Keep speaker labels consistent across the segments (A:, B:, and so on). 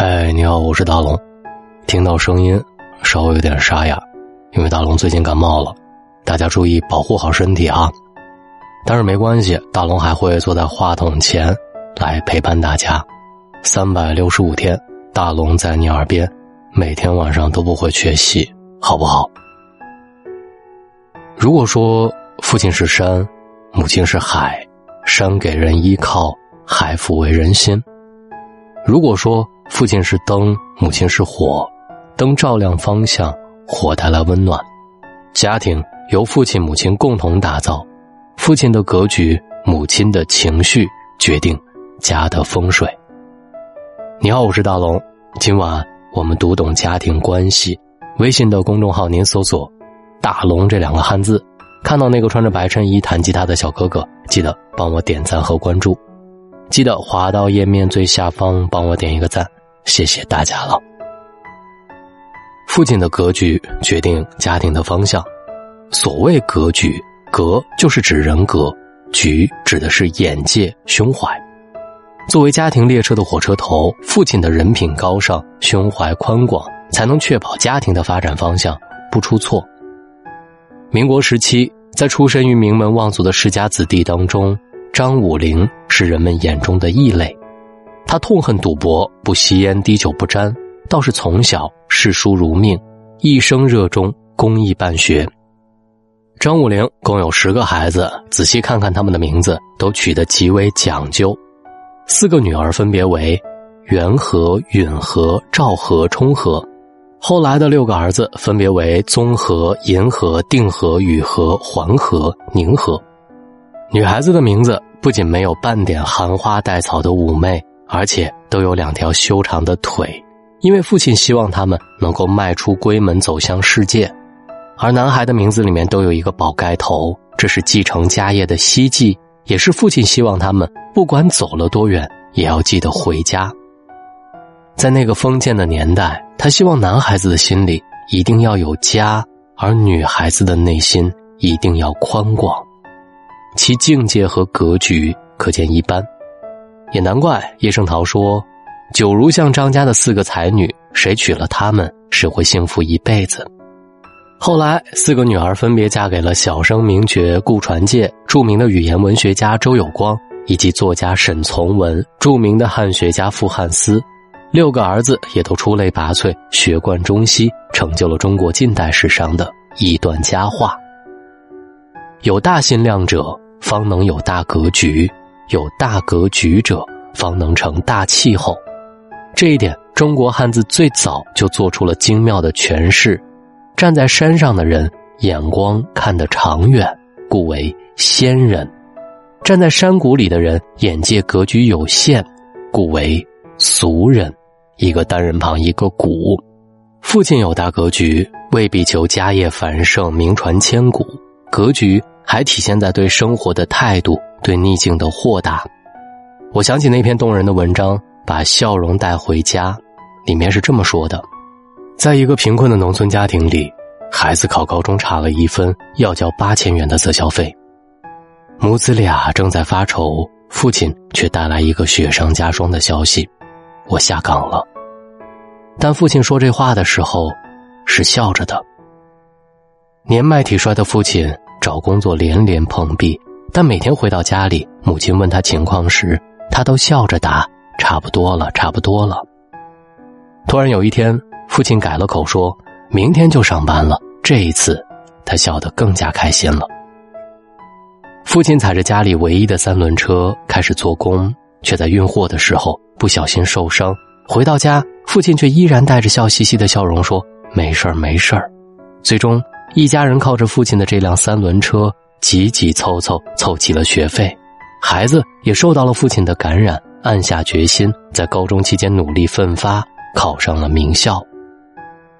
A: 嗨，你好，我是大龙。听到声音稍微有点沙哑，因为大龙最近感冒了，大家注意保护好身体啊！但是没关系，大龙还会坐在话筒前来陪伴大家，三百六十五天，大龙在你耳边，每天晚上都不会缺席，好不好？如果说父亲是山，母亲是海，山给人依靠，海抚慰人心；如果说父亲是灯，母亲是火，灯照亮方向，火带来温暖。家庭由父亲、母亲共同打造，父亲的格局，母亲的情绪决定家的风水。你好，我是大龙，今晚我们读懂家庭关系。微信的公众号您搜索。大龙这两个汉字，看到那个穿着白衬衣弹吉他的小哥哥，记得帮我点赞和关注，记得滑到页面最下方帮我点一个赞，谢谢大家了。父亲的格局决定家庭的方向，所谓格局，格就是指人格，局指的是眼界、胸怀。作为家庭列车的火车头，父亲的人品高尚、胸怀宽广，才能确保家庭的发展方向不出错。民国时期，在出身于名门望族的世家子弟当中，张武龄是人们眼中的异类。他痛恨赌博，不吸烟，滴酒不沾，倒是从小视书如命，一生热衷公益办学。张武龄共有十个孩子，仔细看看他们的名字，都取得极为讲究。四个女儿分别为元和、允和、赵和、冲和。后来的六个儿子分别为宗和、银和、定和、宇和、环和、宁和。女孩子的名字不仅没有半点含花带草的妩媚，而且都有两条修长的腿，因为父亲希望他们能够迈出闺门走向世界。而男孩的名字里面都有一个宝盖头，这是继承家业的希冀，也是父亲希望他们不管走了多远，也要记得回家。在那个封建的年代，他希望男孩子的心里一定要有家，而女孩子的内心一定要宽广，其境界和格局可见一斑。也难怪叶圣陶说：“九如像张家的四个才女，谁娶了她们，是会幸福一辈子。”后来，四个女儿分别嫁给了小生名角顾传介、著名的语言文学家周有光以及作家沈从文、著名的汉学家傅汉思。六个儿子也都出类拔萃，学贯中西，成就了中国近代史上的一段佳话。有大心量者，方能有大格局；有大格局者，方能成大气候。这一点，中国汉字最早就做出了精妙的诠释。站在山上的人，眼光看得长远，故为仙人；站在山谷里的人，眼界格局有限，故为俗人。一个单人旁，一个古。父亲有大格局，未必求家业繁盛、名传千古。格局还体现在对生活的态度、对逆境的豁达。我想起那篇动人的文章《把笑容带回家》，里面是这么说的：在一个贫困的农村家庭里，孩子考高中差了一分，要交八千元的择校费。母子俩正在发愁，父亲却带来一个雪上加霜的消息。我下岗了，但父亲说这话的时候是笑着的。年迈体衰的父亲找工作连连碰壁，但每天回到家里，母亲问他情况时，他都笑着答：“差不多了，差不多了。”突然有一天，父亲改了口，说明天就上班了。这一次，他笑得更加开心了。父亲踩着家里唯一的三轮车开始做工，却在运货的时候。不小心受伤，回到家，父亲却依然带着笑嘻嘻的笑容说：“没事儿，没事儿。”最终，一家人靠着父亲的这辆三轮车，挤挤凑凑凑齐了学费。孩子也受到了父亲的感染，暗下决心，在高中期间努力奋发，考上了名校。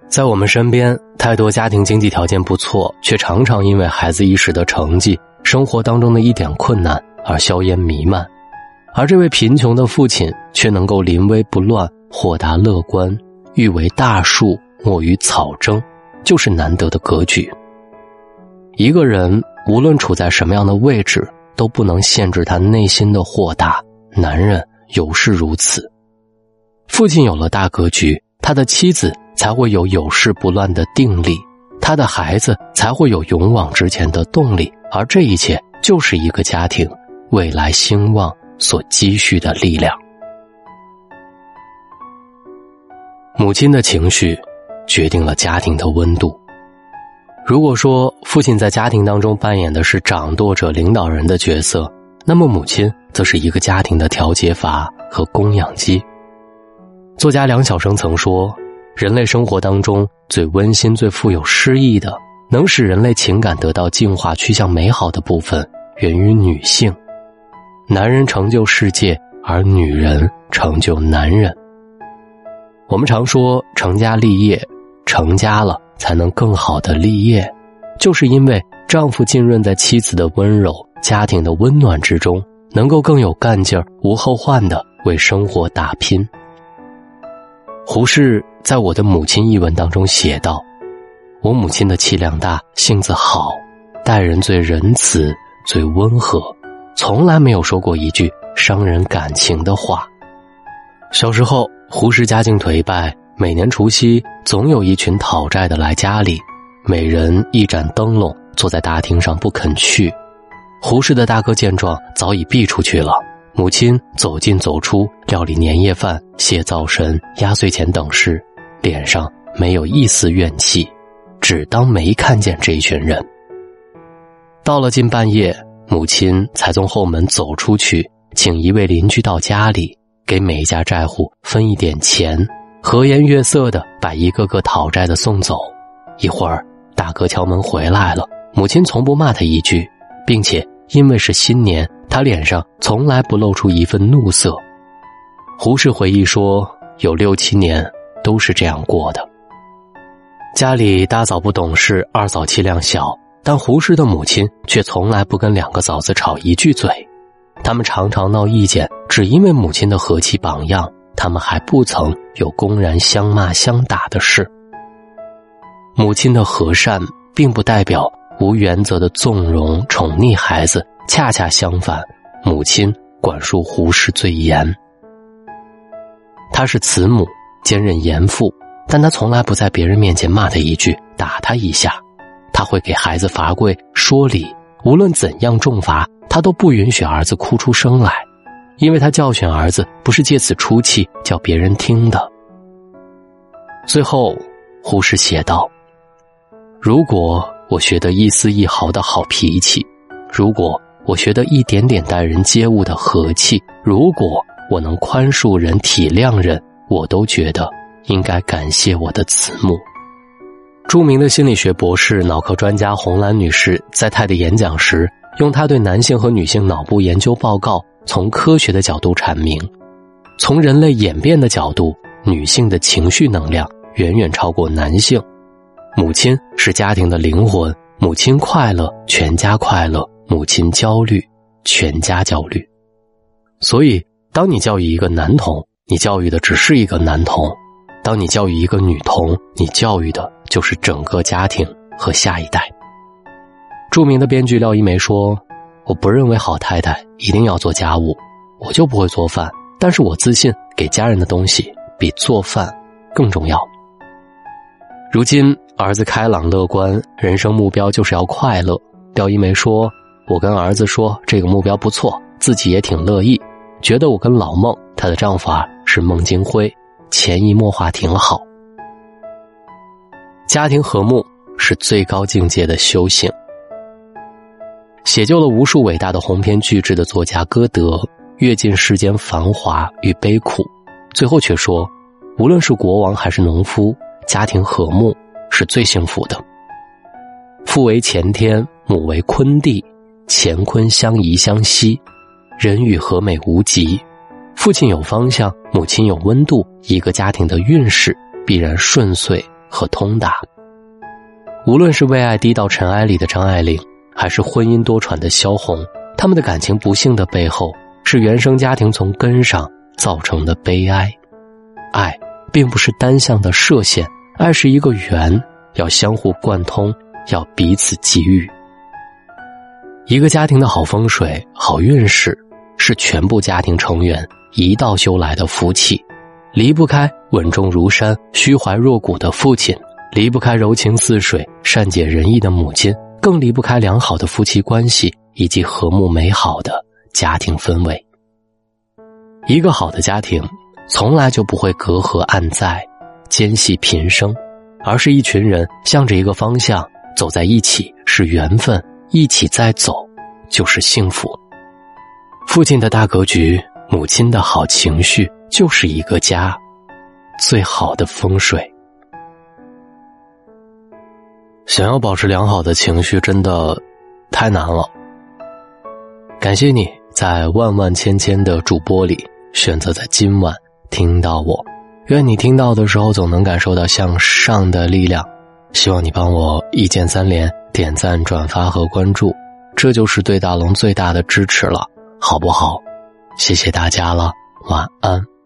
A: 在我们身边，太多家庭经济条件不错，却常常因为孩子一时的成绩、生活当中的一点困难而硝烟弥漫。而这位贫穷的父亲却能够临危不乱、豁达乐观，欲为大树，莫与草争，就是难得的格局。一个人无论处在什么样的位置，都不能限制他内心的豁达。男人尤是如此。父亲有了大格局，他的妻子才会有有事不乱的定力，他的孩子才会有勇往直前的动力，而这一切就是一个家庭未来兴旺所积蓄的力量。母亲的情绪，决定了家庭的温度。如果说父亲在家庭当中扮演的是掌舵者、领导人的角色，那么母亲则是一个家庭的调节阀和供氧机。作家梁晓声曾说：“人类生活当中最温馨、最富有诗意的，能使人类情感得到净化、趋向美好的部分，源于女性。男人成就世界，而女人成就男人。”我们常说成家立业，成家了才能更好的立业，就是因为丈夫浸润在妻子的温柔、家庭的温暖之中，能够更有干劲儿、无后患的为生活打拼。胡适在我的母亲一文当中写道：“我母亲的气量大，性子好，待人最仁慈、最温和，从来没有说过一句伤人感情的话。”小时候。胡适家境颓败，每年除夕总有一群讨债的来家里，每人一盏灯笼，坐在大厅上不肯去。胡适的大哥见状，早已避出去了。母亲走进走出，料理年夜饭、谢灶神、压岁钱等事，脸上没有一丝怨气，只当没看见这一群人。到了近半夜，母亲才从后门走出去，请一位邻居到家里。给每一家债户分一点钱，和颜悦色的把一个个讨债的送走。一会儿，大哥敲门回来了，母亲从不骂他一句，并且因为是新年，他脸上从来不露出一份怒色。胡适回忆说，有六七年都是这样过的。家里大嫂不懂事，二嫂气量小，但胡适的母亲却从来不跟两个嫂子吵一句嘴。他们常常闹意见，只因为母亲的和气榜样，他们还不曾有公然相骂相打的事。母亲的和善，并不代表无原则的纵容宠溺孩子，恰恰相反，母亲管束胡适最严。他是慈母，兼任严父，但他从来不在别人面前骂他一句，打他一下，他会给孩子罚跪说理，无论怎样重罚。他都不允许儿子哭出声来，因为他教训儿子不是借此出气叫别人听的。最后，胡适写道：“如果我学得一丝一毫的好脾气，如果我学得一点点待人接物的和气，如果我能宽恕人、体谅人，我都觉得应该感谢我的慈母。”著名的心理学博士、脑科专家洪兰女士在泰的演讲时。用他对男性和女性脑部研究报告，从科学的角度阐明，从人类演变的角度，女性的情绪能量远远超过男性。母亲是家庭的灵魂，母亲快乐，全家快乐；母亲焦虑，全家焦虑。所以，当你教育一个男童，你教育的只是一个男童；当你教育一个女童，你教育的就是整个家庭和下一代。著名的编剧廖一梅说：“我不认为好太太一定要做家务，我就不会做饭。但是我自信，给家人的东西比做饭更重要。”如今儿子开朗乐观，人生目标就是要快乐。廖一梅说：“我跟儿子说这个目标不错，自己也挺乐意，觉得我跟老孟她的丈夫啊是孟京辉，潜移默化挺好。家庭和睦是最高境界的修行。”写就了无数伟大的鸿篇巨制的作家歌德，阅尽世间繁华与悲苦，最后却说：无论是国王还是农夫，家庭和睦是最幸福的。父为乾天，母为坤地，乾坤相宜相惜，人与和美无极。父亲有方向，母亲有温度，一个家庭的运势必然顺遂和通达。无论是为爱低到尘埃里的张爱玲。还是婚姻多舛的萧红，他们的感情不幸的背后，是原生家庭从根上造成的悲哀。爱并不是单向的射线，爱是一个圆，要相互贯通，要彼此给予。一个家庭的好风水、好运势，是全部家庭成员一道修来的福气。离不开稳重如山、虚怀若谷的父亲，离不开柔情似水、善解人意的母亲，更离不开良好的夫妻关系以及和睦美好的家庭氛围。一个好的家庭，从来就不会隔阂暗在、间隙频生，而是一群人向着一个方向走在一起，是缘分；一起再走，就是幸福。父亲的大格局，母亲的好情绪，就是一个家最好的风水。想要保持良好的情绪，真的太难了。感谢你在万万千千的主播里。选择在今晚听到我，愿你听到的时候总能感受到向上的力量。希望你帮我一键三连、点赞、转发和关注，这就是对大龙最大的支持了，好不好？谢谢大家了，晚安。